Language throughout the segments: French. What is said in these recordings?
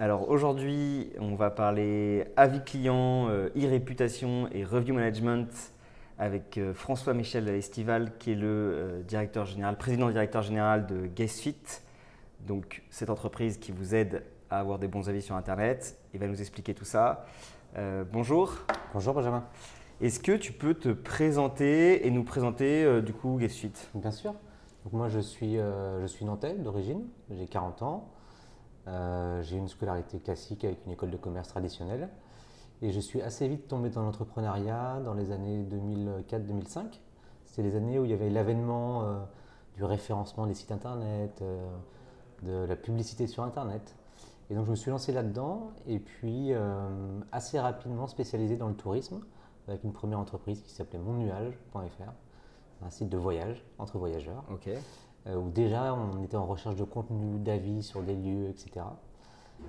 Alors aujourd'hui, on va parler avis client, euh, e-réputation et review management avec euh, François Michel Estival qui est le euh, directeur général, président directeur général de GuestFit. Donc cette entreprise qui vous aide à avoir des bons avis sur internet. Il va nous expliquer tout ça. bonjour. Bonjour Benjamin. Est-ce que tu peux te présenter et nous présenter du coup GuestFit Bien sûr. Donc moi, je suis, je suis nantais d'origine, j'ai 40 ans. Euh, j'ai une scolarité classique avec une école de commerce traditionnelle. Et je suis assez vite tombé dans l'entrepreneuriat dans les années 2004-2005. C'était les années où il y avait l'avènement euh, du référencement des sites internet, de la publicité sur internet. Et donc je me suis lancé là-dedans et puis assez rapidement spécialisé dans le tourisme avec une première entreprise qui s'appelait monnuage.fr un site de voyage entre voyageurs. Euh, où déjà on était en recherche de contenu, d'avis sur des lieux, etc.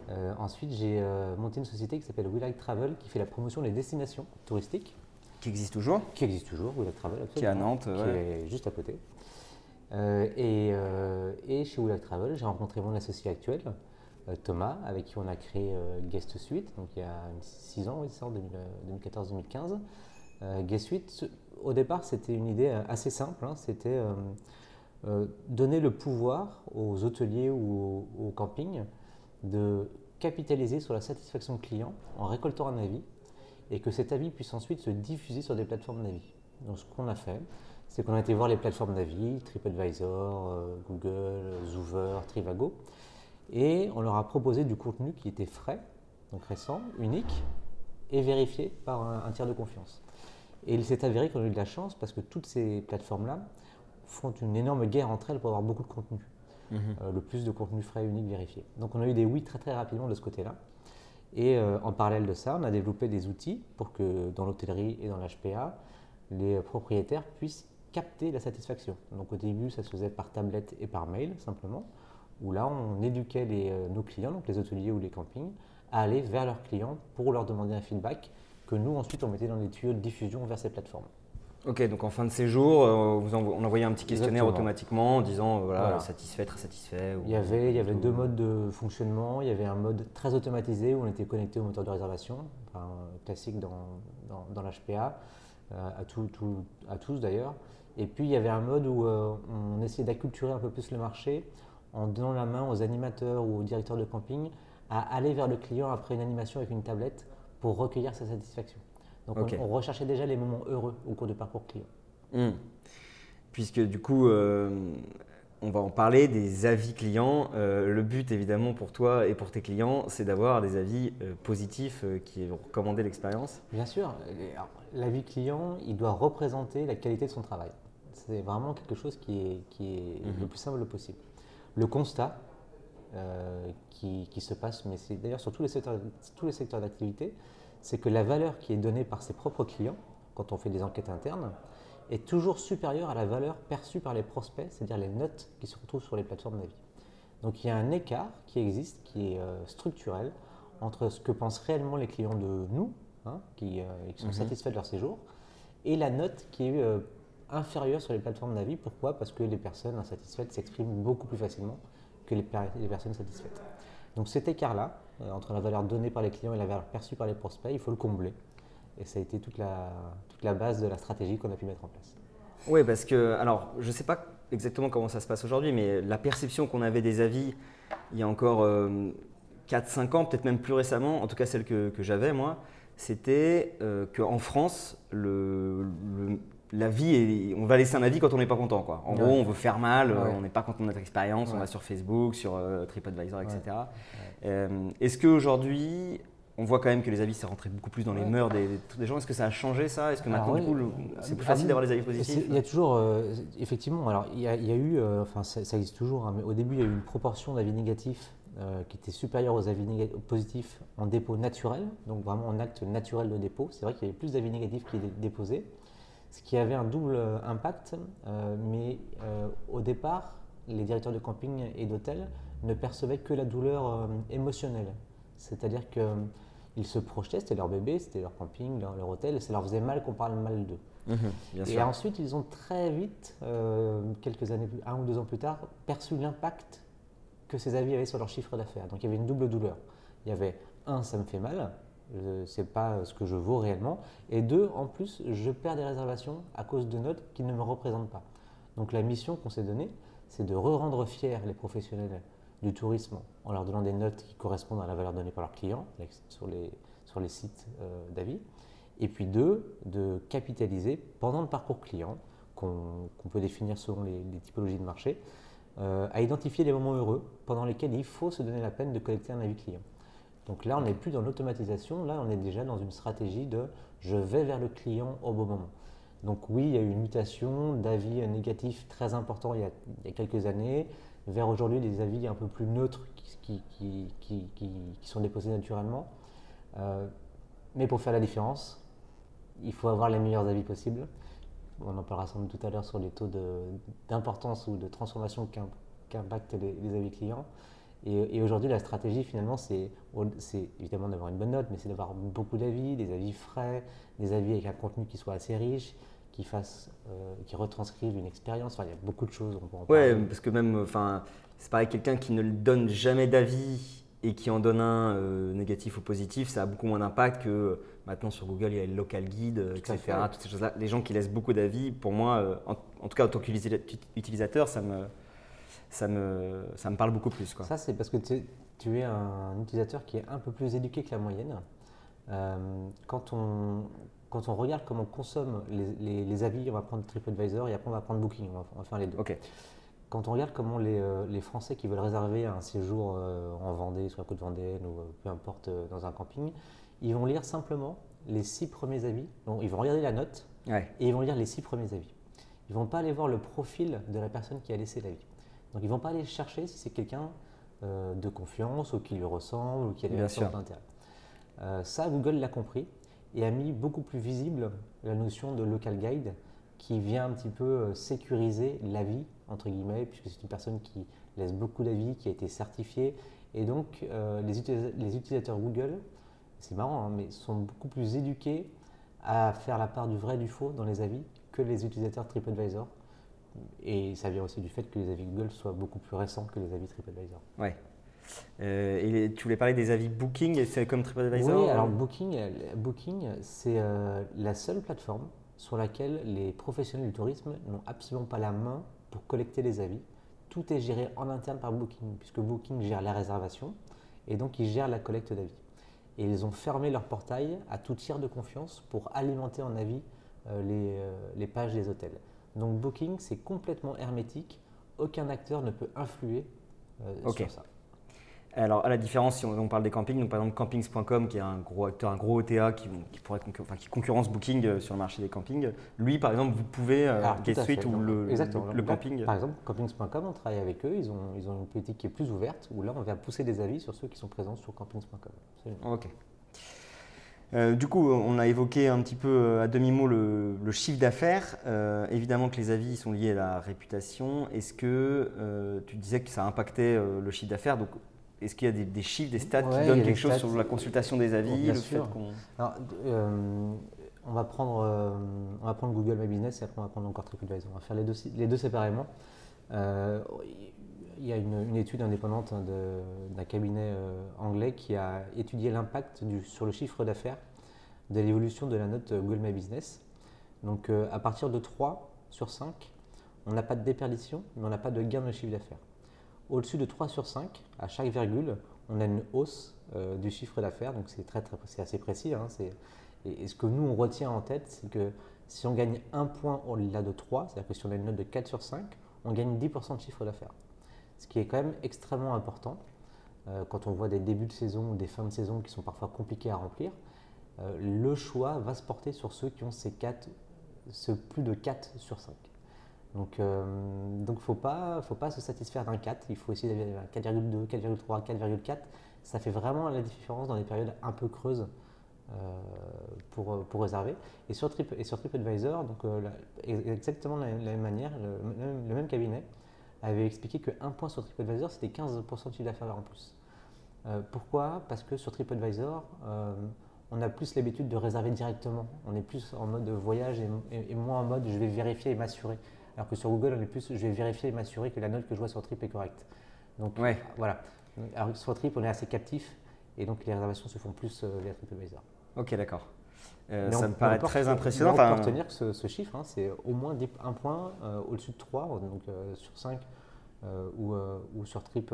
Euh, ensuite, j'ai euh, monté une société qui s'appelle We Like Travel qui fait la promotion des destinations touristiques. Qui existe toujours? Qui existe toujours, We Like Travel, Qui est à Nantes, qui est juste à côté. Et, et, chez We Like Travel, j'ai rencontré mon associé actuel, Thomas, avec qui on a créé Guest Suite, donc il y a 6 ans, oui, ça, en 2014-2015. Guest Suite, au départ, c'était une idée euh, assez simple. Hein. c'était euh, euh, donner le pouvoir aux hôteliers ou aux, campings de capitaliser sur la satisfaction client en récoltant un avis et que cet avis puisse ensuite se diffuser sur des plateformes d'avis. Donc ce qu'on a fait, c'est qu'on a été voir les plateformes d'avis, TripAdvisor, Google, Zoover, Trivago, et on leur a proposé du contenu qui était frais, donc récent, unique, et vérifié par un tiers de confiance. Et il s'est avéré qu'on a eu de la chance parce que toutes ces plateformes-là font une énorme guerre entre elles pour avoir beaucoup de contenu. Mhm. Euh, le plus de contenu frais, unique, vérifié. Donc on a eu des oui très très rapidement de ce côté-là. Et euh, en parallèle de ça, on a développé des outils pour que dans l'hôtellerie et dans l'HPA, les propriétaires puissent capter la satisfaction. Donc au début, ça se faisait par tablette et par mail simplement, où là, on éduquait les, euh, nos clients, donc les hôteliers ou les campings, à aller vers leurs clients pour leur demander un feedback que nous, ensuite, on mettait dans des tuyaux de diffusion vers ces plateformes. Ok, donc en fin de séjour, euh, vous on envoyait un petit questionnaire automatiquement en disant euh, voilà, satisfait, très satisfait. il y avait, il y avait deux modes de fonctionnement. Il y avait un mode très automatisé où on était connecté au moteur de réservation, classique dans, dans, l'HPA, euh, à, tout, à tous d'ailleurs. Et puis il y avait un mode où on essayait d'acculturer un peu plus le marché en donnant la main aux animateurs ou aux directeurs de camping à aller vers le client après une animation avec une tablette pour recueillir sa satisfaction. Donc on, recherchait déjà les moments heureux au cours du parcours client. Hmm. Puisque du coup, euh, on va en parler des avis clients. Euh, le but évidemment pour toi et pour tes clients, c'est d'avoir des avis euh, positifs qui vont recommander l'expérience. Bien sûr, l'avis client, il doit représenter la qualité de son travail. C'est vraiment quelque chose qui est, qui est mhm. le plus simple possible. Le constat, euh, qui, se passe, mais c'est d'ailleurs sur tous les secteurs, tous les secteurs d'activité, c'est que la valeur qui est donnée par ses propres clients, quand on fait des enquêtes internes, est toujours supérieure à la valeur perçue par les prospects, c'est-à-dire les notes qui se retrouvent sur les plateformes d'avis. Donc il y a un écart qui existe, qui est euh, structurel, entre ce que pensent réellement les clients de nous, hein, qui, euh, qui, sont mhm. satisfaits de leur séjour, et la note qui est inférieure sur les plateformes d'avis. Pourquoi? Parce que les personnes insatisfaites s'expriment beaucoup plus facilement que les, personnes satisfaites. Donc cet écart-là, euh, entre la valeur donnée par les clients et la valeur perçue par les prospects, il faut le combler. Et ça a été toute la, toute la base de la stratégie qu'on a pu mettre en place. Oui, parce que, alors, je ne sais pas exactement comment ça se passe aujourd'hui, mais la perception qu'on avait des avis il y a encore 4-5 euh, ans, peut-être même plus récemment, en tout cas celle que, que j'avais moi, c'était euh, qu'en France, le, la vie, on va laisser un avis quand on n'est pas content. Quoi. En gros, on veut faire mal, on n'est pas content de notre expérience, on va sur Facebook, sur euh, TripAdvisor, etc. Euh, est-ce qu'aujourd'hui, on voit quand même que les avis, c'est rentré beaucoup plus dans les mœurs des, des gens? Est-ce que ça a changé ça? Est-ce que maintenant, du coup, c'est plus facile d'avoir les avis positifs? Il y a toujours, euh, effectivement, alors il y, a, eu, enfin ça, existe toujours, hein, mais au début, il y a eu une proportion d'avis négatifs euh, qui était supérieur aux avis positifs en dépôt naturel, donc vraiment en acte naturel de dépôt. C'est vrai qu'il y avait plus d'avis négatifs qui étaient déposés, ce qui avait un double impact, mais au départ, les directeurs de camping et d'hôtel ne percevaient que la douleur émotionnelle. C'est-à-dire que ils se projetaient, c'était leur bébé, c'était leur camping, leur, hôtel, et ça leur faisait mal qu'on parle mal d'eux. Mhm, et ensuite, ils ont très vite, euh, quelques années, un ou deux ans plus tard, perçu l'impact que ces avis avaient sur leur chiffre d'affaires. Donc il y avait une double douleur. Il y avait un, ça me fait mal, c'est pas ce que je vaux réellement, et deux, en plus, je perds des réservations à cause de notes qui ne me représentent pas. Donc la mission qu'on s'est donnée, c'est de re-rendre fiers les professionnels du tourisme en leur donnant des notes qui correspondent à la valeur donnée par leurs clients sur les, sur les sites euh, d'avis. Et puis deux, de capitaliser pendant le parcours client, qu'on peut définir selon les, typologies de marché, euh, à identifier les moments heureux pendant lesquels il faut se donner la peine de collecter un avis client. Donc là, on n'est plus dans l'automatisation, là, on est déjà dans une stratégie de je vais vers le client au bon moment. Donc oui, il y a eu une mutation d'avis négatifs très important il y, a, quelques années vers aujourd'hui des avis un peu plus neutres qui, sont déposés naturellement. Euh, mais pour faire la différence, il faut avoir les meilleurs avis possibles. On en parlera sans doute tout à l'heure sur les taux d'importance ou de transformation qu'impactent les, avis clients. Et, aujourd'hui, la stratégie, finalement, c'est évidemment d'avoir une bonne note, mais c'est d'avoir beaucoup d'avis, des avis frais, des avis avec un contenu qui soit assez riche, qui fasse, euh, qui retranscrivent une expérience. Enfin, il y a beaucoup de choses. On ouais, parce que même, enfin, c'est pareil, quelqu'un qui ne donne jamais d'avis et qui en donne un euh, négatif ou positif, ça a beaucoup moins d'impact que euh, maintenant sur Google, il y a le local guide, etc. Toutes ces choses-là. Les gens qui laissent beaucoup d'avis, pour moi, en, tout cas en tant qu'utilisateur, ça me, ça, me, ça me parle beaucoup plus. Quoi. Ça, c'est parce que tu, tu, es un utilisateur qui est un peu plus éduqué que la moyenne. quand on, quand on regarde comment on consomme les, avis, on va prendre TripAdvisor et après on va prendre Booking, on va, faire les deux. Quand on regarde comment euh, les, Français qui veulent réserver un séjour euh, en Vendée, sur la côte Vendéenne ou euh, peu importe dans un camping, ils vont lire simplement les six premiers avis. Donc, ils vont regarder la note et ils vont lire les six premiers avis. Ils ne vont pas aller voir le profil de la personne qui a laissé l'avis. Donc ils ne vont pas aller chercher si c'est quelqu'un de confiance ou qui lui ressemble ou qui a des relations d'intérêt. ça, Google l'a compris et a mis beaucoup plus visible la notion de local guide qui vient un petit peu euh, sécuriser l'avis, entre guillemets, puisque c'est une personne qui laisse beaucoup d'avis, qui a été certifiée. Et donc, euh, les, les, utilisateurs Google, c'est marrant, hein, mais sont beaucoup plus éduqués à faire la part du vrai et du faux dans les avis que les utilisateurs TripAdvisor. Et ça vient aussi du fait que les avis Google soient beaucoup plus récents que les avis TripAdvisor. Ouais, euh, et tu voulais parler des avis Booking, et c'est comme TripAdvisor Oui, alors Booking, Booking c'est euh, la seule plateforme sur laquelle les professionnels du tourisme n'ont absolument pas la main pour collecter les avis. Tout est géré en interne par Booking, puisque Booking gère la réservation et donc ils gèrent la collecte d'avis. Et ils ont fermé leur portail à tout tiers de confiance pour alimenter en avis euh, les, les pages des hôtels. Donc Booking, c'est complètement hermétique. Aucun acteur ne peut influer sur ça. Alors, à la différence, si on, parle des campings, donc par exemple campings.com, qui est un gros acteur, un gros OTA qui, pourrait qui concurrence Booking euh, sur le marché des campings, lui, par exemple, vous pouvez, euh, Suite ou le, le, camping. Par exemple, campings.com, on travaille avec eux, ils ont, ils ont une politique qui est plus ouverte, où là, on vient pousser des avis sur ceux qui sont présents sur campings.com. Ok. Euh, du coup, on a évoqué un petit peu euh, à demi-mot le, chiffre d'affaires. évidemment que les avis sont liés à la réputation. Est-ce que tu disais que ça impactait le chiffre d'affaires? Donc, est-ce qu'il y a des, chiffres, des stats qui donnent quelque chose sur la consultation des avis Bien sûr. Euh, on, va prendre, euh, on va prendre Google My Business et après on va prendre encore TripAdvisor. On va faire les deux, les deux séparément. Euh, il y a une, étude indépendante d'un cabinet anglais qui a étudié l'impact sur le chiffre d'affaires de l'évolution de la note Google My Business. Donc à partir de 3 sur 5, on n'a pas de déperdition, mais on n'a pas de gain de chiffre d'affaires. Au-dessus de 3 sur 5, à chaque virgule, on a une hausse euh, du chiffre d'affaires, donc c'est très, très, assez précis. Hein, et, ce que nous, on retient en tête, c'est que si on gagne un point au-delà de 3, c'est-à-dire que si on a une note de 4 sur 5, on gagne 10% de chiffre d'affaires. Ce qui est quand même extrêmement important euh, quand on voit des débuts de saison ou des fins de saison qui sont parfois compliqués à remplir. Euh, le choix va se porter sur ceux qui ont ces 4, ce plus de 4 sur 5. Donc, il ne faut pas, faut pas se satisfaire d'un 4, il faut essayer d'aller à 4,2, 4,3, 4,4. Ça fait vraiment la différence dans les périodes un peu creuses pour, pour réserver. Et sur, Trip, et sur TripAdvisor, donc, exactement de la, même manière, le, même, cabinet avait expliqué qu'un point sur TripAdvisor, c'était 15% de chiffre d'affaires en plus. pourquoi? Parce que sur TripAdvisor, on a plus l'habitude de réserver directement. On est plus en mode voyage et, moins en mode je vais vérifier et m'assurer. Alors que sur Google, on est plus je vais vérifier et m'assurer que la note que je vois sur Trip est correcte. Donc voilà. Alors sur Trip, on est assez captif et donc les réservations se font plus euh, via TripAdvisor. Ok, d'accord. Euh, ça me paraît très impressionnant. On peut retenir que ce, chiffre, hein, c'est au moins un point euh, au-dessus de 3, donc sur 5 ou, ou, sur Trip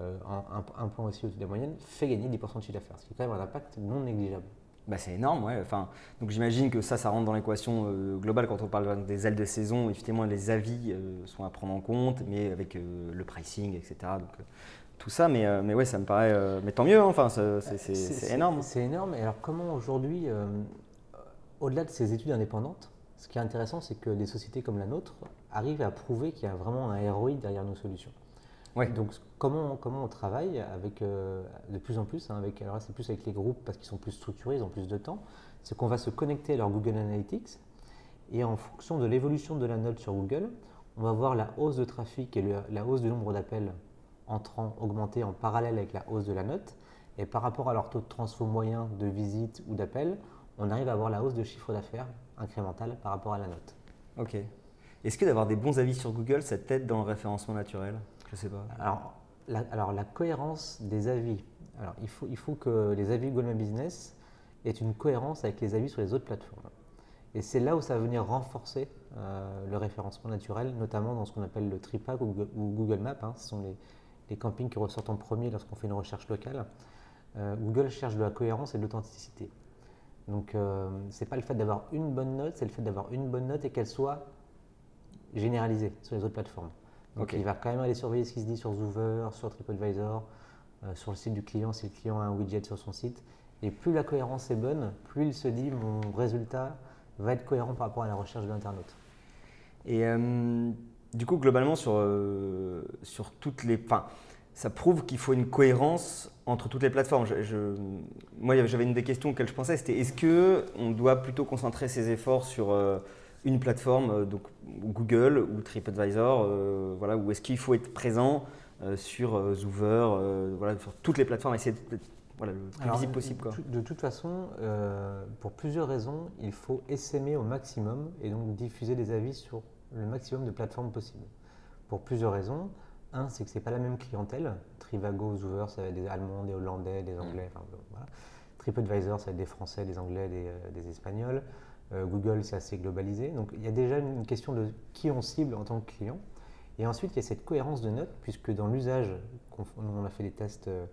euh, un, point aussi au-dessus de la moyenne, fait gagner 10% de chiffre d'affaires, ce qui est quand même un impact non négligeable. Bah c'est énorme, ouais. Enfin, donc j'imagine que ça, ça rentre dans l'équation euh, globale quand on parle des ailes de saison. Effectivement, les avis euh, sont à prendre en compte, mais avec le pricing, etc. Donc tout ça, mais, mais ouais, ça me paraît. mais tant mieux, hein. enfin, c'est énorme. C'est énorme. Et alors, comment aujourd'hui, au-delà de ces études indépendantes, ce qui est intéressant, c'est que des sociétés comme la nôtre arrivent à prouver qu'il y a vraiment un ROI derrière nos solutions. Donc comment, comment on travaille avec euh, de plus en plus, hein, avec, alors c'est plus avec les groupes parce qu'ils sont plus structurés, ils ont plus de temps, c'est qu'on va se connecter à leur Google Analytics et en fonction de l'évolution de la note sur Google, on va voir la hausse de trafic et la hausse du nombre d'appels entrants augmenter en parallèle avec la hausse de la note. Et par rapport à leur taux de transfo moyen de visite ou d'appel, on arrive à avoir la hausse de chiffre d'affaires incrémental par rapport à la note. Ok. Est-ce que d'avoir des bons avis sur Google, ça t'aide dans le référencement naturel? Je sais pas. Alors la, alors, la cohérence des avis. Alors, il faut, il faut que les avis Google My Business aient une cohérence avec les avis sur les autres plateformes. Et c'est là où ça va venir renforcer euh, le référencement naturel, notamment dans ce qu'on appelle le TRIPAC ou, Google Maps. Hein. Ce sont les, les, campings qui ressortent en premier lorsqu'on fait une recherche locale. Euh, Google cherche de la cohérence et de l'authenticité. Donc, euh, ce n'est pas le fait d'avoir une bonne note, c'est le fait d'avoir une bonne note et qu'elle soit généralisée sur les autres plateformes. Donc il va quand même aller surveiller ce qui se dit sur Zoover, sur TripAdvisor, euh, sur le site du client si le client a un widget sur son site. Et plus la cohérence est bonne, plus il se dit mon résultat va être cohérent par rapport à la recherche de l'internaute. Et euh, du coup, globalement, sur, euh, sur toutes les. Enfin, ça prouve qu'il faut une cohérence entre toutes les plateformes. Je, moi, j'avais une des questions auxquelles je pensais, c'était est-ce qu'on doit plutôt concentrer ses efforts sur une plateforme, euh, donc Google ou TripAdvisor, euh, voilà, ou est-ce qu'il faut être présent euh, sur Zoover, voilà, sur toutes les plateformes, essayer d'être voilà, le plus visible possible. Quoi. De toute façon, pour plusieurs raisons, il faut essaimer au maximum et donc diffuser des avis sur le maximum de plateformes possibles. Pour plusieurs raisons. Un, c'est que ce n'est pas la même clientèle. Trivago, Zoover, ça va être des Allemands, des Hollandais, des Anglais. Enfin, voilà. TripAdvisor, ça va être des Français, des Anglais, des, des Espagnols. Euh, Google, c'est assez globalisé. Donc il y a déjà une question de qui on cible en tant que client. Et ensuite, il y a cette cohérence de notes, puisque dans l'usage, on a fait des tests euh,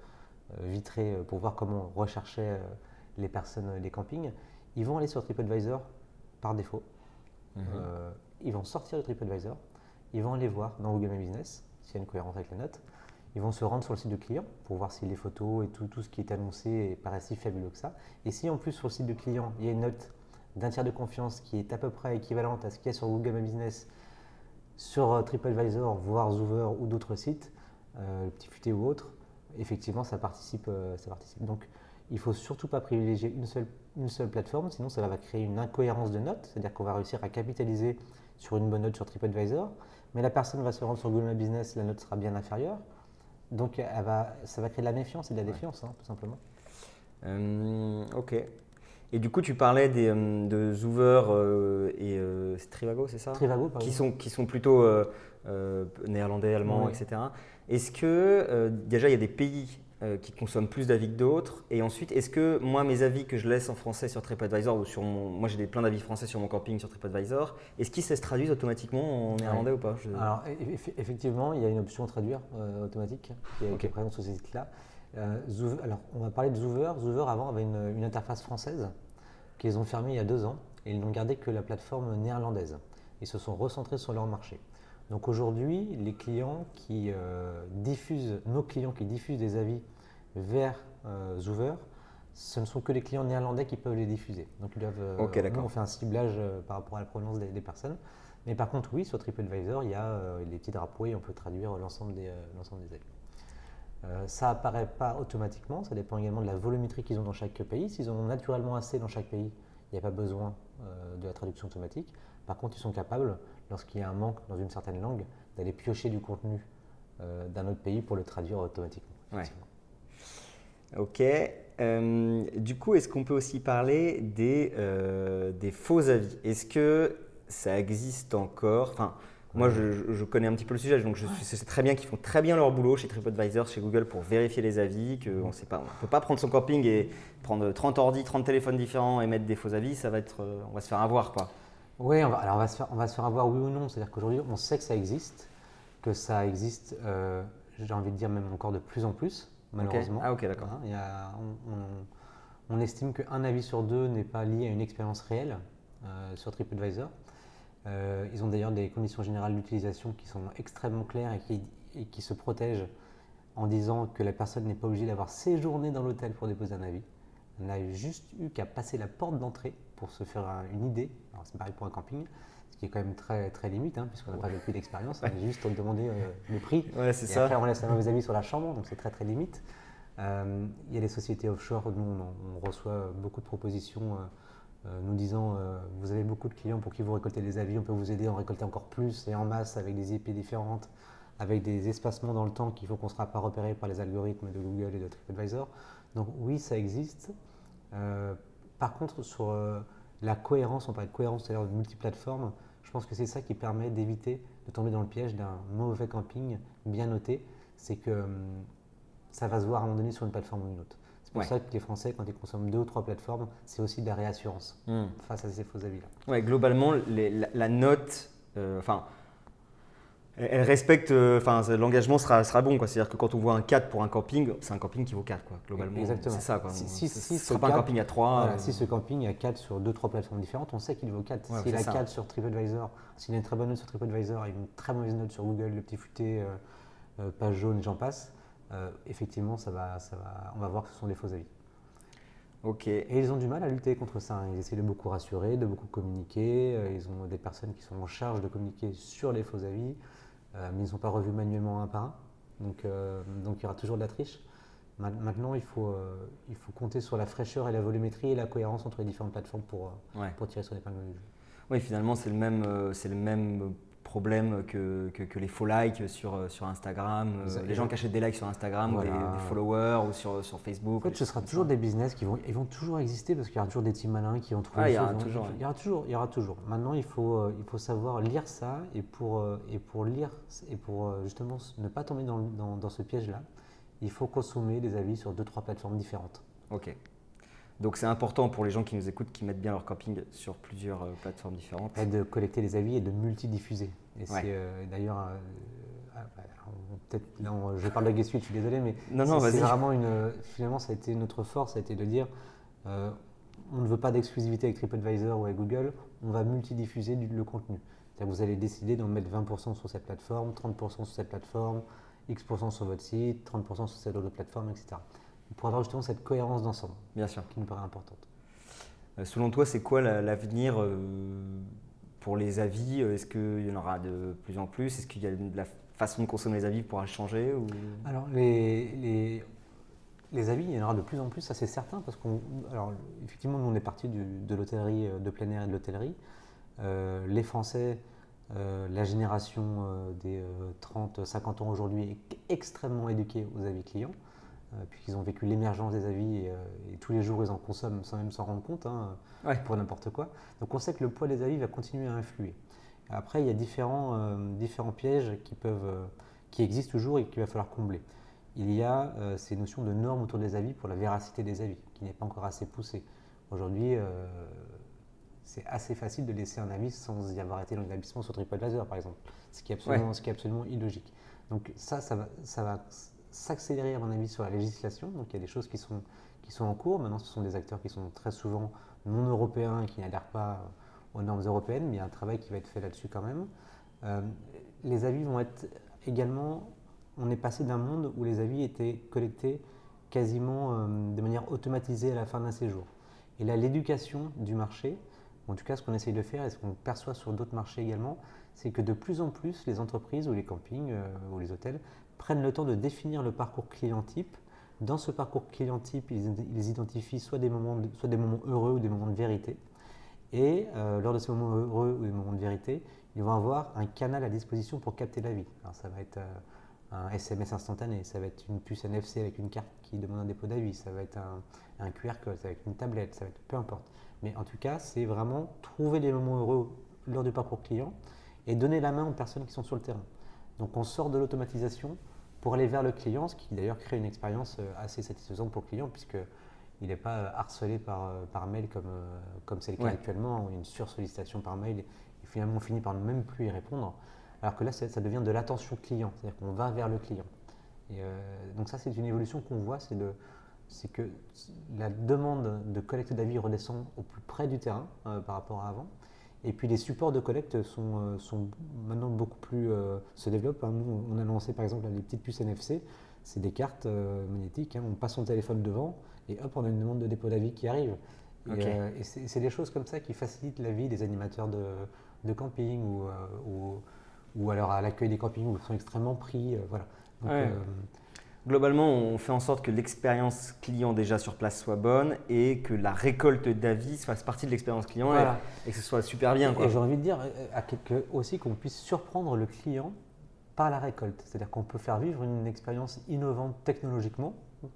vitrés pour voir comment rechercher euh, les personnes des campings. Ils vont aller sur TripAdvisor par défaut. Mhm. Ils vont sortir de TripAdvisor. Ils vont aller voir dans Google My Business s'il y a une cohérence avec la note. Ils vont se rendre sur le site du client pour voir si les photos et tout, ce qui est annoncé paraît si fabuleux que ça. Et si en plus sur le site du client, il y a une note d'un tiers de confiance qui est à peu près équivalente à ce qu'il y a sur Google My Business, sur euh, TripAdvisor, voire Zoover ou d'autres sites, euh, le petit futé ou autre, effectivement, ça participe, euh. Donc, il ne faut surtout pas privilégier une seule, une seule plateforme, sinon ça va créer une incohérence de notes, c'est-à-dire qu'on va réussir à capitaliser sur une bonne note sur TripAdvisor, mais la personne va se rendre sur Google My Business, la note sera bien inférieure. Donc, elle va, ça va créer de la méfiance et de la défiance, hein, tout simplement. ok. Et du coup, tu parlais des, euh, de Zoover euh, et euh, Trivago, c'est ça? Trivago, par qui sont, qui sont plutôt néerlandais, allemands, etc. Est-ce que déjà il y a des pays qui consomment plus d'avis que d'autres Et ensuite, est-ce que moi, mes avis que je laisse en français sur TripAdvisor ou sur mon. Moi, j'ai plein d'avis français sur mon camping sur TripAdvisor. Est-ce qu'ils se traduisent automatiquement en néerlandais ou pas? Alors, effectivement, il y a une option traduire automatique qui est, présente sur ce site-là. Euh, alors, on va parler de Zoover. Zoover, avant, avait une, interface française qu'ils ont fermée il y a deux ans et ils n'ont gardé que la plateforme néerlandaise. Ils se sont recentrés sur leur marché. Donc aujourd'hui, les clients qui euh, diffusent, nos clients qui diffusent des avis vers euh, Zoover, ce ne sont que les clients néerlandais qui peuvent les diffuser. Donc ils doivent, nous, on fait un ciblage par rapport à la provenance des, personnes. Mais par contre, oui, sur TripAdvisor, il y a les petits drapeaux et on peut traduire l'ensemble des, l'ensemble des avis. ça apparaît pas automatiquement, ça dépend également de la volumétrie qu'ils ont dans chaque pays. S'ils en ont naturellement assez dans chaque pays, il n'y a pas besoin de la traduction automatique. Par contre, ils sont capables, lorsqu'il y a un manque dans une certaine langue, d'aller piocher du contenu d'un autre pays pour le traduire automatiquement. Ok. Euh, du coup, est-ce qu'on peut aussi parler des, euh, des faux avis? Est-ce que ça existe encore? Enfin, Moi, je, connais un petit peu le sujet, donc je sais très bien qu'ils font très bien leur boulot chez TripAdvisor, chez Google pour vérifier les avis, qu'on ne peut pas prendre son camping et prendre 30 ordi, 30 téléphones différents et mettre des faux avis, ça va être, euh, on va se faire avoir. Quoi. Oui, alors on va, se faire, on va se faire avoir oui ou non. C'est-à-dire qu'aujourd'hui, on sait que ça existe, que ça existe, j'ai envie de dire même encore de plus en plus malheureusement. Ah ok, d'accord. Hein, on, estime qu'un avis sur deux n'est pas lié à une expérience réelle euh, sur TripAdvisor. Euh, ils ont d'ailleurs des conditions générales d'utilisation qui sont extrêmement claires et qui, se protègent en disant que la personne n'est pas obligée d'avoir séjourné dans l'hôtel pour déposer un avis. On a juste eu qu'à passer la porte d'entrée pour se faire une idée. Alors c'est pareil pour un camping qui est quand même très, très limite, hein, puisqu'on n'a pas vécu d'expérience, on juste demandé euh, le prix. Ouais, c'est ça. Après, on laisse nos amis sur la chambre, donc c'est très très limite. Euh, il y a des sociétés offshore, nous on, reçoit beaucoup de propositions euh, nous disant vous avez beaucoup de clients pour qui vous récoltez des avis, on peut vous aider à en récolter encore plus et en masse avec des IP différentes, avec des espacements dans le temps qu'il faut qu'on ne sera pas repéré par les algorithmes de Google et de TripAdvisor. Donc oui, ça existe. Par contre, sur la cohérence, on parle de cohérence, c'est-à-dire de multiplateforme, je pense que c'est ça qui permet d'éviter de tomber dans le piège d'un mauvais camping bien noté. C'est que hum, ça va se voir à un moment donné sur une plateforme ou une autre. C'est pour ça que les Français, quand ils consomment deux ou trois plateformes, c'est aussi de la réassurance hmm. face à ces faux avis-là. Ouais, globalement, la, note, euh, enfin, elle respecte, euh, enfin, l'engagement sera, sera bon. C'est-à-dire que quand on voit un 4 pour un camping, c'est un camping qui vaut 4, quoi, globalement. Exactement. C'est ça, quoi. Si, ce sera pas un camping à 3. Euh. Si ce camping a 4 sur 2-3 plateformes différentes, on sait qu'il vaut 4. S'il a 4 sur TripAdvisor, s'il a une très bonne note sur TripAdvisor et une très mauvaise note sur Google, le petit futé, euh, page jaune j'en passe, effectivement, ça va, ça va, on va voir que ce sont des faux avis. Ok. Et ils ont du mal à lutter contre ça. Hein. Ils essaient de beaucoup rassurer, de beaucoup communiquer. Ils ont des personnes qui sont en charge de communiquer sur les faux avis. Euh, mais ils ne sont pas revus manuellement un par un. Donc, euh, donc il y aura toujours de la triche. Maintenant, il faut, euh, il faut compter sur la fraîcheur et la volumétrie et la cohérence entre les différentes plateformes pour, pour tirer sur l'épingle du jeu. Oui, finalement, c'est le même, c'est le même problème que, que, les faux likes sur, sur Instagram, euh, les gens qui achètent des likes sur Instagram ou des, followers ou sur, sur Facebook. En fait, ce sera toujours des business qui vont, ils vont toujours exister parce qu'il y aura toujours des teams malins qui vont trouver ah, il y aura toujours, il y aura toujours, il y aura toujours. Maintenant, il faut, euh, il faut savoir lire ça et pour, euh, et pour lire et pour justement ne pas tomber dans, dans, dans ce piège-là, il faut consommer des avis sur deux trois plateformes différentes. Ok. Donc c'est important pour les gens qui nous écoutent, qui mettent bien leur camping sur plusieurs plateformes différentes. Et de collecter les avis et de multidiffuser. Et c'est euh, d'ailleurs, euh, ah, bah, peut-être je parle de Guest Suite, je suis désolé, mais c'est vraiment une. Finalement, ça a été notre force, ça a été de dire euh, on ne veut pas d'exclusivité avec TripAdvisor ou avec Google, on va multidiffuser le contenu. Vous allez décider d'en mettre 20% sur cette plateforme, 30% sur cette plateforme, X% sur votre site, 30% sur cette autre plateforme, etc. Pour avoir justement cette cohérence d'ensemble, bien sûr, qui nous paraît importante. selon toi, c'est quoi l'avenir pour les avis, euh, est-ce qu'il y en aura de plus en plus? Est-ce qu'il y a de la façon de consommer les avis pourra changer ou... Alors, les, les, avis, il y en aura de plus en plus, ça c'est certain, parce qu'on. Alors, effectivement, nous on est parti de l'hôtellerie euh, de plein air et de l'hôtellerie. Euh, les Français, la génération des 30-50 ans aujourd'hui est extrêmement éduquée aux avis clients. Euh, puisqu'ils ont vécu l'émergence des avis euh, et, tous les jours ils en consomment sans même s'en rendre compte hein, pour n'importe quoi. Donc on sait que le poids des avis va continuer à influer. Après il y a différents, euh, différents pièges qui, peuvent, qui existent toujours et qu'il va falloir combler. Il y a ces notions de normes autour des avis pour la véracité des avis, qui n'est pas encore assez poussée. Aujourd'hui, c'est assez facile de laisser un avis sans y avoir été dans l'établissement sur TripAdvisor, par exemple, ce qui est absolument, ce qui est absolument illogique. Donc ça, ça va, ça va s'accélérer, à mon avis, sur la législation. Donc il y a des choses qui sont, qui sont en cours. Maintenant, ce sont des acteurs qui sont très souvent non européens et qui n'adhèrent pas aux normes européennes, mais il y a un travail qui va être fait là-dessus quand même. Euh, les avis vont être également. On est passé d'un monde où les avis étaient collectés quasiment euh, de manière automatisée à la fin d'un séjour. Et là, l'éducation du marché en tout cas ce qu'on essaye de faire et ce qu'on perçoit sur d'autres marchés également, c'est que de plus en plus les entreprises ou les campings ou les hôtels prennent le temps de définir le parcours client type. Dans ce parcours client type, ils, identifient soit des, moments soit des moments heureux ou des moments de vérité. Et lors de ces moments heureux ou des moments de vérité, ils vont avoir un canal à disposition pour capter la vie. Alors ça va être un SMS instantané, ça va être une puce NFC avec une carte qui demande un dépôt d'avis, ça va être un, QR code, ça va être une tablette, ça va être peu importe. Mais en tout cas, c'est vraiment trouver les moments heureux lors du parcours client et donner la main aux personnes qui sont sur le terrain. Donc on sort de l'automatisation pour aller vers le client, ce qui d'ailleurs crée une expérience euh, assez satisfaisante pour le client puisque il n'est pas euh, harcelé par, euh, par mail comme comme c'est le cas actuellement, une sursollicitation par mail et finalement on finit par ne même plus y répondre. Alors que là, ça devient de l'attention client, c'est-à-dire qu'on va vers le client. Et euh, donc ça, c'est une évolution qu'on voit, c'est que la demande de collecte d'avis redescend au plus près du terrain euh, par rapport à avant. Et puis les supports de collecte sont, euh, sont maintenant beaucoup plus se développent. Hein. Nous, on a lancé par exemple les petites puces NFC, c'est des cartes magnétiques. Hein. On passe son téléphone devant et hop, on a une demande de dépôt d'avis qui arrive. Et, c'est des choses comme ça qui facilitent la vie des animateurs de, camping ou ou alors à l'accueil des campings où ils sont extrêmement pris. Euh, voilà. Euh, Globalement, on fait en sorte que l'expérience client déjà sur place soit bonne et que la récolte d'avis fasse partie de l'expérience client et, que ce soit super bien. Et j'ai envie de dire euh, à quelque, aussi qu'on puisse surprendre le client par la récolte. C'est-à-dire qu'on peut faire vivre une expérience innovante technologiquement,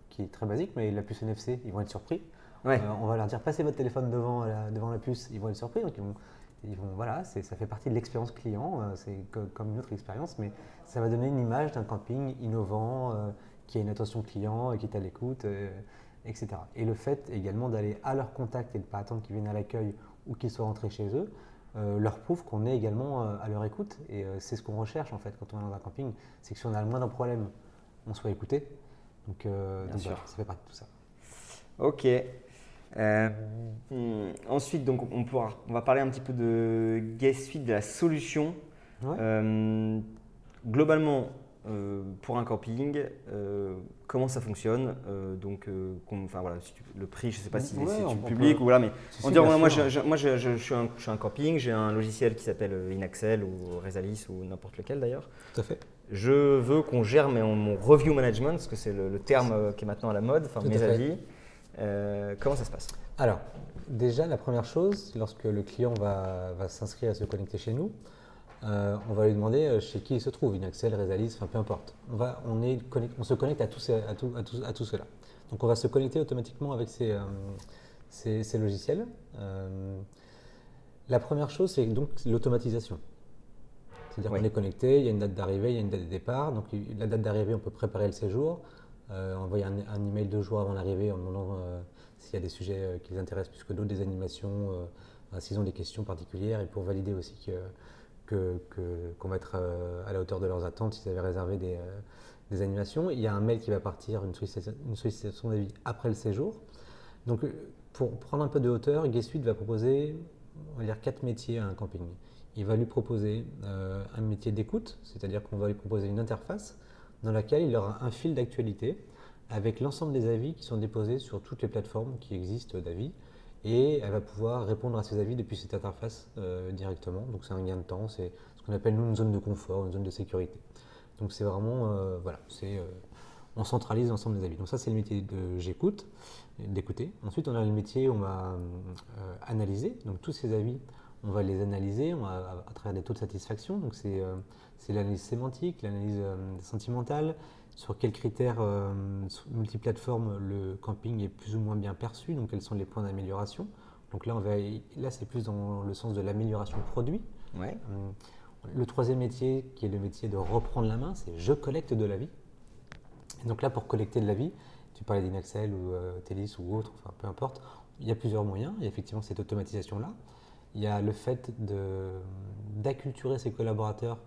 qui est très basique, mais la puce NFC, ils vont être surpris. on va leur dire passez votre téléphone devant la, devant la puce, ils vont être surpris. Donc ils vont voilà, ça fait partie de l'expérience client, euh, c'est comme une autre expérience, mais ça va donner une image d'un camping innovant, euh, qui a une attention client, euh, qui est à l'écoute, etc. Et le fait également d'aller à leur contact et de ne pas attendre qu'ils viennent à l'accueil ou qu'ils soient rentrés chez eux, leur prouve qu'on est également à leur écoute. Et c'est ce qu'on recherche en fait quand on est dans un camping, c'est que si on a le moins d'un problème, on soit écouté. Donc, donc ça fait partie de tout ça. Ok. Euh, ensuite, donc, on, pourra, on va parler un petit peu de Guest Suite, de la solution. Euh, globalement, euh, pour un camping, comment ça fonctionne Donc, enfin voilà, le prix, je ne sais pas si c'est public ou voilà, mais on dit, moi, je, moi je, je, suis un, je, suis un, camping, j'ai un logiciel qui s'appelle Inaxel ou Resalis ou n'importe lequel d'ailleurs. Tout à fait. Je veux qu'on gère mon, mon, review management, parce que c'est le, terme qui est maintenant à la mode, enfin mes avis. Euh, comment ça se passe? Alors, déjà, la première chose, lorsque le client va, s'inscrire à se connecter chez nous, euh, on va lui demander euh, chez qui il se trouve, une Axel, Resalis, enfin peu importe. On, va, on, est on se connecte à tout, à, tout, à, tout, à tout cela. Donc on va se connecter automatiquement avec ces, ces, logiciels. la première chose, c'est donc l'automatisation. C'est-à-dire qu'on est connecté, il y a une date d'arrivée, il y a une date de départ. Donc la date d'arrivée, on peut préparer le séjour. Euh, envoyer un, un, email deux jours avant l'arrivée en demandant euh, s'il y a des sujets euh, qui les intéressent plus que d'autres, des animations, s'ils ont des questions particulières et pour valider aussi que, qu'on va être à la hauteur de leurs attentes s'ils avaient réservé des, des, animations. Il y a un mail qui va partir, une sollicitation, d'avis après le séjour. Donc, pour prendre un peu de hauteur, Guest va proposer, on va dire, quatre métiers à un camping. Il va lui proposer un métier d'écoute, c'est-à-dire qu'on va lui proposer une interface dans laquelle il aura un fil d'actualité avec l'ensemble des avis qui sont déposés sur toutes les plateformes qui existent d'avis. Et elle va pouvoir répondre à ces avis depuis cette interface euh, directement. Donc c'est un gain de temps, c'est ce qu'on appelle nous une zone de confort, une zone de sécurité. Donc c'est vraiment, euh, voilà, c'est, euh, on centralise l'ensemble des avis. Donc ça c'est le métier de j'écoute, d'écouter. Ensuite on a le métier, on va analyser. Donc tous ces avis, on va les analyser à, travers des taux de satisfaction. Donc c'est l'analyse sémantique, l'analyse sentimentale, sur quels critères euh, multiplateformes le camping est plus ou moins bien perçu, donc quels sont les points d'amélioration? Donc là, on va, là c'est plus dans le sens de l'amélioration produit. Ouais. Euh, le troisième métier, qui est le métier de reprendre la main, c'est je collecte de la vie. donc là, pour collecter de la vie, tu parlais d'Inaxel ou euh, Telis ou autre, enfin peu importe, il y a plusieurs moyens. Il y a effectivement cette automatisation-là. Il y a le fait d'acculturer ses collaborateurs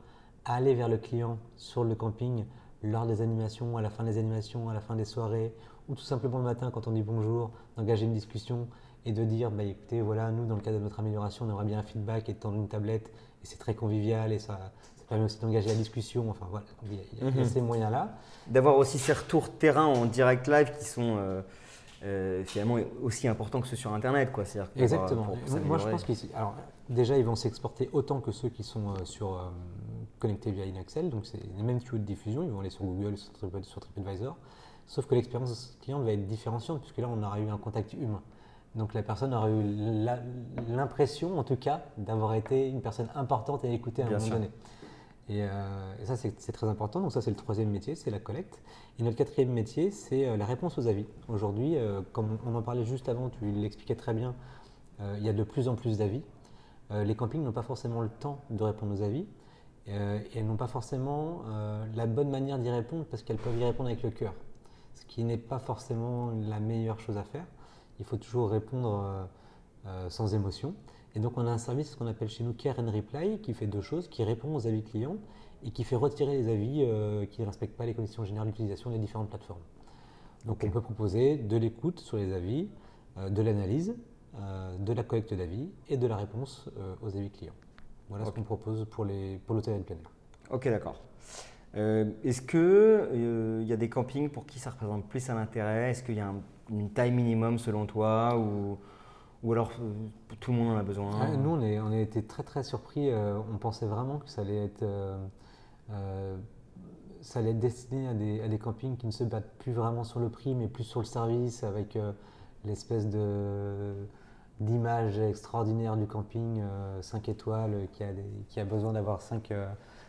aller vers le client sur le camping lors des animations, à la fin des animations, à la fin des soirées, ou tout simplement le matin quand on dit bonjour, d'engager une discussion et de dire bah, écoutez, voilà, nous, dans le cadre de notre amélioration, on aimerait bien un feedback et de tendre une tablette, et c'est très convivial, et ça, permet aussi d'engager la discussion. Enfin voilà, il y a, mhm. ces moyens-là. D'avoir aussi ces retours terrain en direct live qui sont. Euh, euh, finalement aussi important que ceux sur Internet. Quoi. -dire Exactement. Moi, je pense que alors, déjà, ils vont s'exporter autant que ceux qui sont sur, connectés via Inaxel. Donc, c'est les mêmes tuyaux de diffusion. Ils vont aller sur Google, sur, sur TripAdvisor. Sauf que l'expérience client va être différenciante, puisque là, on aura eu un contact humain. Donc la personne aura eu l'impression, en tout cas, d'avoir été une personne importante et écoutée à un moment donné. Euh, et, ça, c'est très important. Donc ça, c'est le troisième métier, c'est la collecte. Et notre quatrième métier, c'est euh, la réponse aux avis. Aujourd'hui, euh, comme on en parlait juste avant, tu l'expliquais très bien, il y a de plus en plus d'avis. les campings n'ont pas forcément le temps de répondre aux avis. Et elles n'ont pas forcément la bonne manière d'y répondre parce qu'elles peuvent y répondre avec le cœur. Ce qui n'est pas forcément la meilleure chose à faire. Il faut toujours répondre sans émotion. Et donc on a un service qu'on appelle chez nous Care and Reply qui fait deux choses, qui répond aux avis clients et qui fait retirer les avis euh, qui ne respectent pas les conditions générales d'utilisation des différentes plateformes. Donc on peut proposer de l'écoute sur les avis, euh, de l'analyse, euh, de la collecte d'avis et de la réponse aux avis clients. Voilà ce qu'on propose pour l'hôtel pour plein air. Ok, d'accord. Est-ce qu'il y a des campings pour qui ça représente plus un intérêt? Est-ce qu'il y a une taille minimum selon toi ou ou alors euh, tout le monde en a besoin? Ah, Nous, on, est, on a été très très surpris. Euh, on pensait vraiment que ça allait être, euh, ça allait être destiné à des, à des, campings qui ne se battent plus vraiment sur le prix, mais plus sur le service, avec l'espèce de d'image extraordinaire du camping 5 étoiles qui a, qui a besoin d'avoir 5,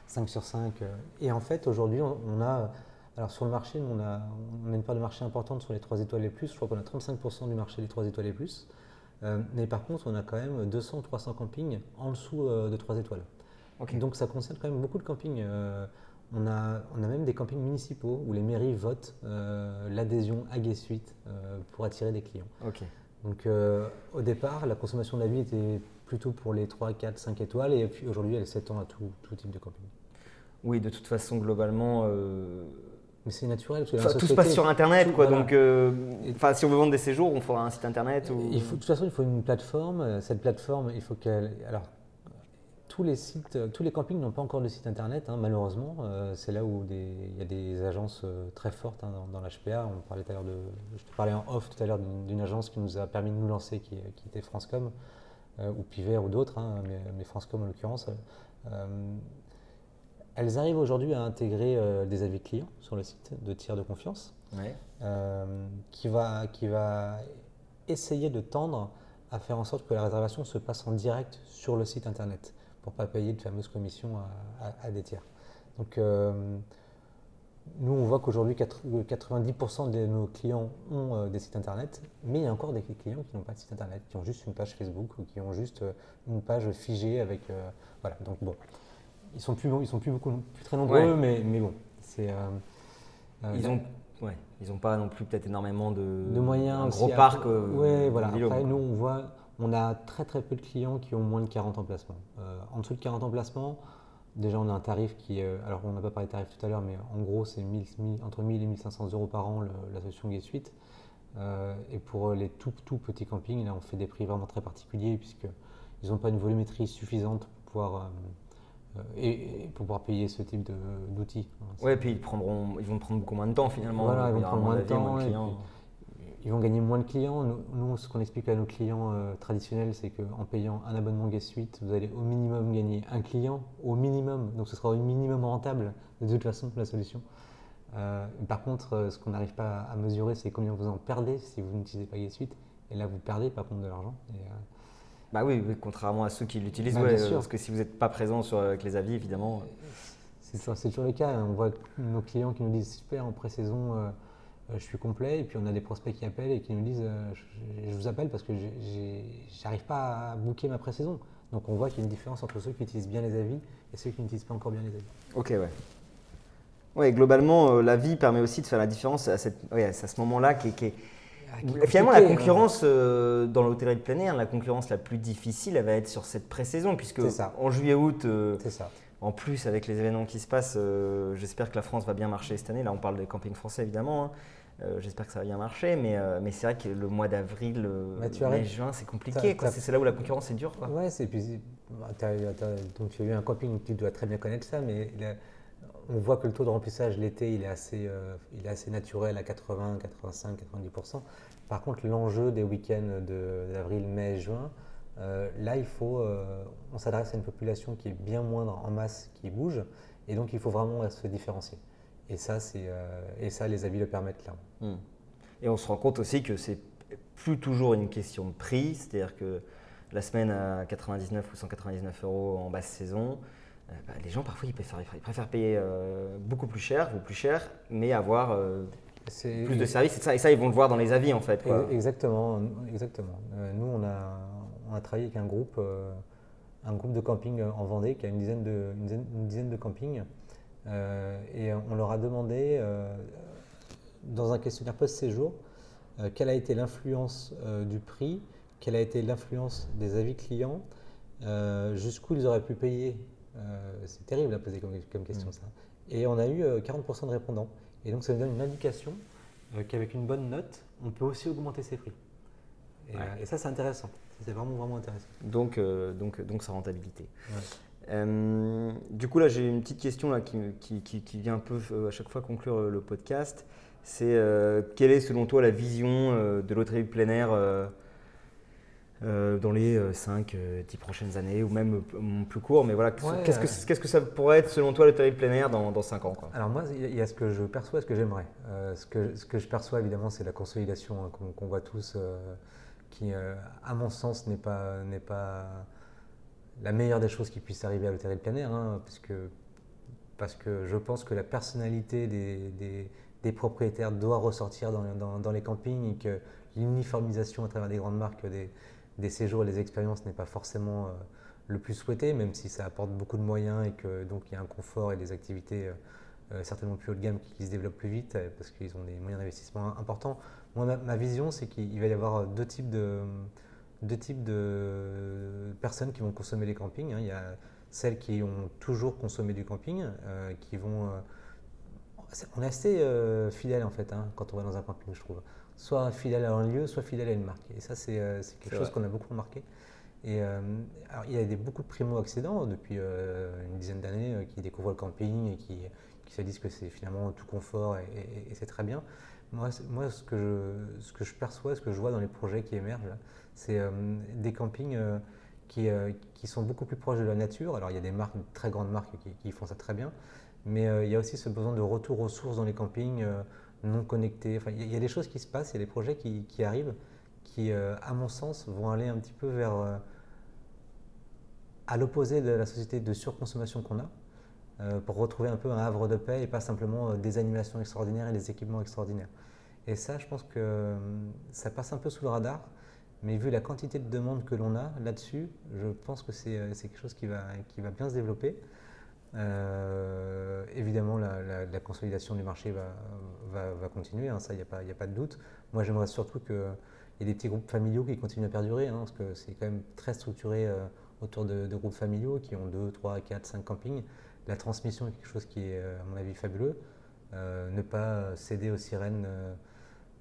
5 sur 5. Et en fait, aujourd'hui, on, a. Alors sur le marché, on a, on a une part de marché importante sur les 3 étoiles et plus. Je crois qu'on a 35% du marché des 3 étoiles et plus. Euh, mais par contre, on a quand même 200 300 campings en dessous euh, de 3 étoiles. Donc ça concerne quand même beaucoup de campings. Euh, on, a, on a même des campings municipaux où les mairies votent l'adhésion à Gay Suite pour attirer des clients. Donc au départ, la consommation d'avis était plutôt pour les 3, 4, 5 étoiles et puis aujourd'hui, elle s'étend à tout, tout, type de camping. Oui, de toute façon, globalement, mais c'est naturel. tout se passe sur Internet, quoi. Donc, euh, enfin, si on veut vendre des séjours, on fera un site Internet. Ou... Il faut, de toute façon, il faut une plateforme. Euh, cette plateforme, il faut qu'elle. Alors, tous les sites, euh, tous les campings n'ont pas encore de site Internet, hein, malheureusement. c'est là où il y a des agences très fortes hein, dans, l'HPA. On parlait tout à de, je te parlais en off tout à l'heure d'une agence qui nous a permis de nous lancer, qui, était Francecom, ou Piver ou d'autres, hein, mais, mais, Francecom en l'occurrence elles arrivent aujourd'hui à intégrer euh, des avis clients sur le site de tiers de confiance, euh, qui, va, qui va essayer de tendre à faire en sorte que la réservation se passe en direct sur le site internet pour ne pas payer de fameuses commissions à, des tiers. Donc, euh, nous, on voit qu'aujourd'hui, 90% de nos clients ont des sites internet, mais il y a encore des clients qui n'ont pas de site internet, qui ont juste une page Facebook ou qui ont juste une page figée avec. voilà, donc bon ils sont plus, ils sont plus beaucoup, plus très nombreux, mais, mais bon, c'est. Euh, euh, ils ont, ouais, ils n'ont pas non plus peut-être énormément de, de moyens, un gros parc. Euh, oui, voilà. Après, nous, on voit, on a très très peu de clients qui ont moins de 40 emplacements. en dessous de 40 emplacements, déjà, on a un tarif qui, alors on n'a pas parlé de tarif tout à l'heure, mais en gros, c'est entre 1000 et 1500 euros par an la solution Gay Suite. et pour les tout, tout petits campings, là, on fait des prix vraiment très particuliers puisqu'ils n'ont pas une volumétrie suffisante pour pouvoir euh, et, pour pouvoir payer ce type d'outils. Oui, et puis ils, prendront, ils vont prendre beaucoup moins de temps finalement. Voilà, ils vont prendre moins de temps. Ils vont gagner moins de clients. Nous, ce qu'on explique à nos clients euh, traditionnels, c'est qu'en payant un abonnement Guest Suite, vous allez au minimum gagner un client, au minimum. Donc ce sera au minimum rentable de toute façon la solution. Euh, par contre, ce qu'on n'arrive pas à mesurer, c'est combien vous en perdez si vous n'utilisez pas Guest Suite. Et là, vous perdez par contre de l'argent. Bah oui, contrairement à ceux qui l'utilisent, bah, euh, parce que si vous n'êtes pas présent sur, avec les avis, évidemment. C'est toujours le cas. On voit nos clients qui nous disent super en pré-saison, euh, euh, je suis complet, et puis on a des prospects qui appellent et qui nous disent je, vous appelle parce que j'arrive pas à booker ma pré-saison. Donc on voit qu'il y a une différence entre ceux qui utilisent bien les avis et ceux qui n'utilisent pas encore bien les avis. Ok, ouais. Ouais, globalement, l'avis permet aussi de faire la différence à, cette, à ce moment-là qui, qui est Finalement, la hein. concurrence euh, dans l'hôtellerie de plein air, la concurrence la plus difficile, elle va être sur cette pré-saison, puisque en juillet-août, euh, en plus avec les événements qui se passent, euh, j'espère que la France va bien marcher cette année. Là, on parle des campings français évidemment. Hein. J'espère que ça va bien marcher, mais, mais c'est vrai que le mois d'avril, bah, mai, juin, c'est compliqué. C'est là où la concurrence est dure. Ouais, c'est puis bah, donc tu as eu un camping, tu dois très bien connaître ça, mais on voit que le taux de remplissage l'été, il, est assez, il est assez naturel à 80, 85, 90%. Par contre, l'enjeu des week-ends d'avril, mai, juin, là, il faut, on s'adresse à une population qui est bien moindre en masse, qui bouge, et donc il faut vraiment se différencier. Et ça, et ça les avis le permettent clairement. Hmm. Et on se rend compte aussi que c'est plus toujours une question de prix, c'est-à-dire que la semaine à 99 ou 199 euros en basse saison, euh, bah, les gens parfois ils préfèrent, payer euh, beaucoup plus cher ou plus cher, mais avoir euh, plus de services. Et ça, et ça, ils vont le voir dans les avis en fait. Exactement, exactement. nous, on a, on a travaillé avec un groupe, un groupe de camping en Vendée qui a une dizaine de, une dizaine, de campings. Et on leur a demandé, dans un questionnaire post-séjour, quelle a été l'influence du prix quelle a été l'influence des avis clients, euh, jusqu'où ils auraient pu payer. Euh, c'est terrible à poser comme, question mm. ça. Et on a eu 40% euh, de répondants. Et donc ça nous donne une indication qu'avec une bonne note, on peut aussi augmenter ses prix. Et, ça c'est intéressant. C'est vraiment vraiment intéressant. Donc, donc, donc sa rentabilité. Du coup, là, j'ai une petite question là, qui, qui, vient un peu à chaque fois conclure le podcast. C'est quelle est selon toi la vision de l'hôtellerie de plein air euh, dans les 5-10 euh, prochaines années, ou même euh, plus court. Mais voilà, qu'est-ce, que, qu'est-ce que ça pourrait être selon toi le terrible plein air dans, dans 5 ans quoi? Alors moi, il y a ce que je perçois, ce que j'aimerais. ce, que, ce que je perçois évidemment, c'est la consolidation hein, qu'on, voit tous, qui, à mon sens, n'est pas, n'est pas la meilleure des choses qui puisse arriver à l'hôtellerie de plein hein, parce, que, parce que je pense que la personnalité des, des, propriétaires doit ressortir dans, dans, dans, les campings et que l'uniformisation à travers des grandes marques des, des séjours et des expériences n'est pas forcément euh, le plus souhaité, même si ça apporte beaucoup de moyens et que donc il y a un confort et des activités euh, euh, certainement plus haut de gamme qui, se développent plus vite parce qu'ils ont des moyens d'investissement importants. Moi, ma, vision, c'est qu'il va y avoir deux types de, deux types de personnes qui vont consommer les campings. Hein. Il y a celles qui ont toujours consommé du camping, qui vont. on est assez fidèle en fait hein, quand on va dans un camping, je trouve soit fidèle à un lieu, soit fidèle à une marque. Et ça, c'est euh, quelque chose qu'on a beaucoup remarqué. Et euh, alors, il y a des, beaucoup de primo-accédants depuis euh, une dizaine d'années qui découvrent le camping et qui, qui se disent que c'est finalement tout confort et, c'est très bien. Moi, moi ce, que je, ce que je perçois, ce que je vois dans les projets qui émergent, c'est des campings qui, qui, sont beaucoup plus proches de la nature. Alors, il y a des marques, très grandes marques qui, font ça très bien, mais il y a aussi ce besoin de retour aux sources dans les campings non connectés. Il y, a des choses qui se passent, il y a des projets qui, arrivent qui, euh, à mon sens, vont aller un petit peu vers euh, à l'opposé de la société de surconsommation qu'on a, euh, pour retrouver un peu un havre de paix et pas simplement des animations extraordinaires et des équipements extraordinaires. Et ça, je pense que ça passe un peu sous le radar, mais vu la quantité de demandes que l'on a là-dessus, je pense que c'est quelque chose qui va, qui va bien se développer. Euh, évidemment, la, consolidation du marché va, va, continuer, hein, ça, il n'y a, pas, a pas de doute. Moi, j'aimerais surtout qu'il y ait des petits groupes familiaux qui continuent à perdurer, hein, parce que c'est quand même très structuré euh, autour de, groupes familiaux qui ont 2, 3, 4, 5 campings. La transmission est quelque chose qui est, euh, à mon avis, fabuleux. ne pas céder aux sirènes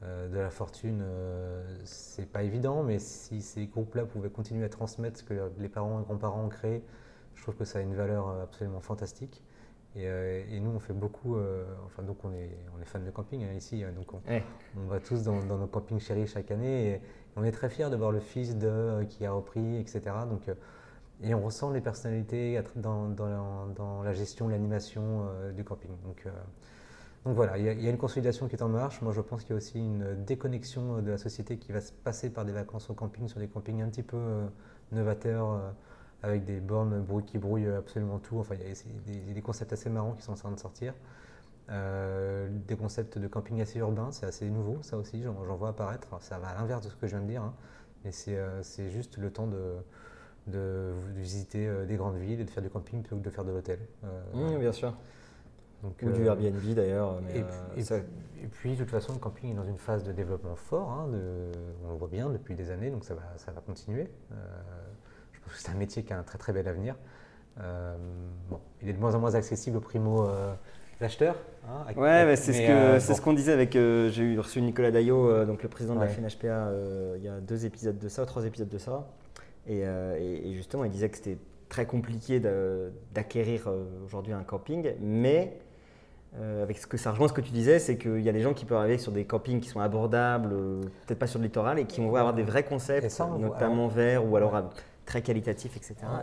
de la fortune, c'est pas évident, mais si ces groupes-là pouvaient continuer à transmettre ce que les parents et grands-parents ont créé, je trouve que ça a une valeur euh, absolument fantastique. Et, euh, et, nous, on fait beaucoup, euh, enfin, donc on est, on est fans de camping hein, ici, hein, donc on, on, va tous dans, nos campings chéris chaque année et, on est très fiers de voir le fils de qui a repris, etc. Donc, et on ressent les personnalités dans, dans, dans la gestion, l'animation du camping. Donc, donc voilà, il y, a, une consolidation qui est en marche. Moi, je pense qu'il y a aussi une déconnexion de la société qui va se passer par des vacances au camping sur des campings un petit peu novateurs avec des bornes qui brouillent absolument tout. Enfin, il y a des, concepts assez marrants qui sont en train de sortir. Euh, des concepts de camping assez urbain, c'est assez nouveau, ça aussi, j'en vois apparaître. ça va à l'inverse de ce que je viens de dire, hein. mais euh, c'est juste le temps de, visiter euh, des grandes villes et de faire du camping plutôt que de faire de l'hôtel. oui, bien sûr. Donc, Ou du Airbnb d'ailleurs. Et, et, puis, de toute façon, le camping est dans une phase de développement fort. Hein, on le voit bien depuis des années, donc ça va, ça va continuer c'est un métier qui a un très très bel avenir. Euh, bon, il est de moins en moins accessible aux primo euh, acheteurs. Hein, ouais, c'est ce euh, c'est ce qu'on disait avec. j'ai eu reçu Nicolas Daillot, donc le président de la FNHPA, il y a deux épisodes de ça, trois épisodes de ça, et, justement il disait que c'était très compliqué d'acquérir aujourd'hui un camping, mais euh, avec ce que ça rejoint ce que tu disais, c'est qu'il y a des gens qui peuvent arriver sur des campings qui sont abordables, euh, peut-être pas sur le littoral, et qui vont avoir des vrais concepts, ça, notamment verts ou alors euh, très qualitatifs, etc. Ah,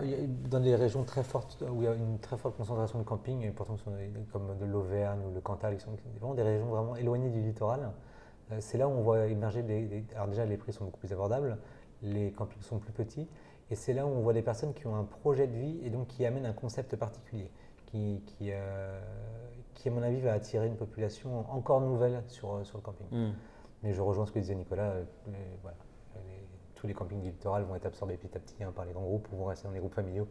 Dans des régions très fortes où il y a une très forte concentration de camping, et pourtant sont des- comme de l'Auvergne ou le Cantal, qui sont vraiment des régions vraiment éloignées du littoral, c'est là où on voit émerger des, des- Alors déjà, les prix sont beaucoup plus abordables, les campings sont plus petits, et c'est là où on voit des personnes qui ont un projet de vie et donc qui amènent un concept particulier, qui, qui, euh, qui, à mon avis, va attirer une population encore nouvelle sur, euh, sur le camping. Hmm. Mais je rejoins ce que disait Nicolas. euh, les- voilà, les- tous les campings du littoral vont être absorbés petit à petit hein, par les grands groupes ou vont rester dans les groupes familiaux.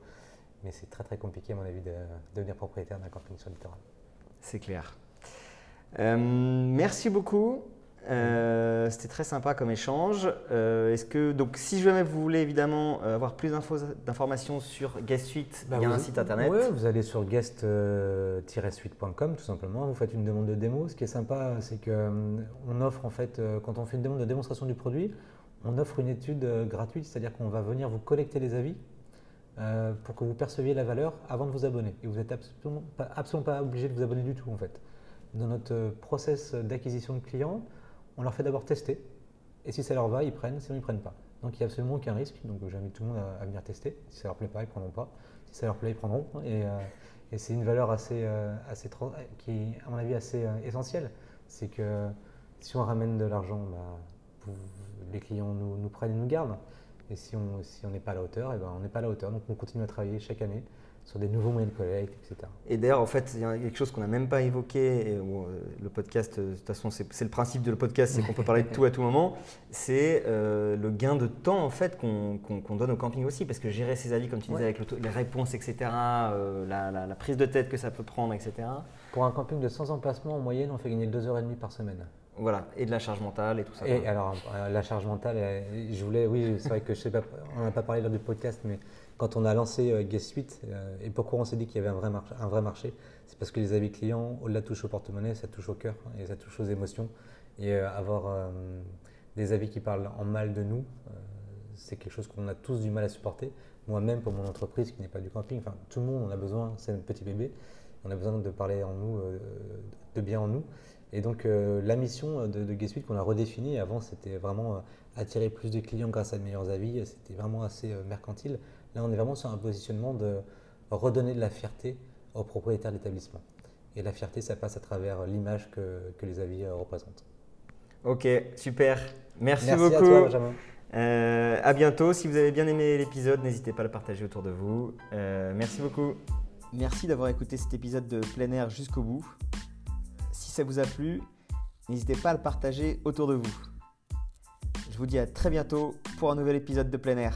Mais c'est très très compliqué, à mon avis, de devenir propriétaire d'un camping sur le littoral. C'est clair. Euh, merci beaucoup. Euh, C'était très sympa comme échange. Euh, Est-ce que donc si jamais vous voulez évidemment euh, avoir plus d'infos- d'informations sur Guest Suite, il y a un site internet. Vous allez sur guest-suite.com tout simplement. Vous faites une demande de démo. Ce qui est sympa, c'est que on offre en fait, quand on fait une demande de démonstration du produit, on offre une étude gratuite, c'est-à-dire qu'on va venir vous collecter les avis euh, pour que vous perceviez la valeur avant de vous abonner. Et vous n'êtes absolument pas, absolument pas obligé de vous abonner du tout en fait. Dans notre process d'acquisition de clients, on leur fait d'abord tester. Et si ça leur va, ils prennent, sinon ils ne prennent pas. Donc il n'y a absolument aucun risque. Donc j'invite tout le monde à, venir tester. Si ça leur plaît pas, ils ne prendront pas. Si ça leur plaît, ils prendront. Et, euh, et c'est une valeur assez, euh, qui est, à mon avis, assez euh, essentielle. C'est que si on ramène de l'argent, bah, les clients nous, prennent et nous gardent. Et si on n'est pas à la hauteur, eh ben, on n'est pas à la hauteur. Donc on continue à travailler chaque année sur des nouveaux moyens de collecte, etc. Et d'ailleurs, en fait, il y a quelque chose qu'on n'a même pas évoqué. Et, bon, euh, le podcast, euh, de toute façon, c'est le principe de le podcast, c'est qu'on peut parler de tout à tout moment. C'est euh, le gain de temps en fait qu'on donne au camping aussi, parce que gérer ses avis, comme tu disais, Ouais. avec les réponses, etc., euh, la, la- la prise de tête que ça peut prendre, etc. Pour un camping de 100 emplacements, en moyenne, on fait gagner 2h30 par semaine. Voilà, et de la charge mentale et tout ça. Et alors, la charge mentale, je voulais, oui, c'est vrai que je sais pas, on n'a pas parlé lors du podcast, mais quand on a lancé euh, Guest Suite, euh, et pourquoi on s'est dit qu'il y avait un vrai, marché, c'est parce que les avis clients, au-delà de toucher au porte-monnaie, ça touche au cœur et ça touche aux émotions. Et euh, avoir des avis qui parlent en mal de nous, c'est quelque chose qu'on a tous du mal à supporter. Moi-même, pour mon entreprise qui n'est pas du camping, tout le monde, on a besoin, c'est notre petit bébé, on a besoin de parler en nous, de bien en nous. Et donc la mission de, de Guest qu'on a redéfinie, avant c'était vraiment attirer plus de clients grâce à de meilleurs avis, c'était vraiment assez mercantile. Là on est vraiment sur un positionnement de redonner de la fierté aux propriétaires d'établissement. Et la fierté ça passe à travers l'image que, que les avis euh, représentent. Ok, super. Merci, Merci beaucoup. à toi Benjamin. Euh, à bientôt. Si vous avez bien aimé l'épisode, n'hésitez pas à le partager autour de vous. Euh, merci beaucoup. Merci d'avoir écouté cet épisode de plein air jusqu'au bout. Si ça vous a plu, n'hésitez pas à le partager autour de vous. Je vous dis à très bientôt pour un nouvel épisode de plein air.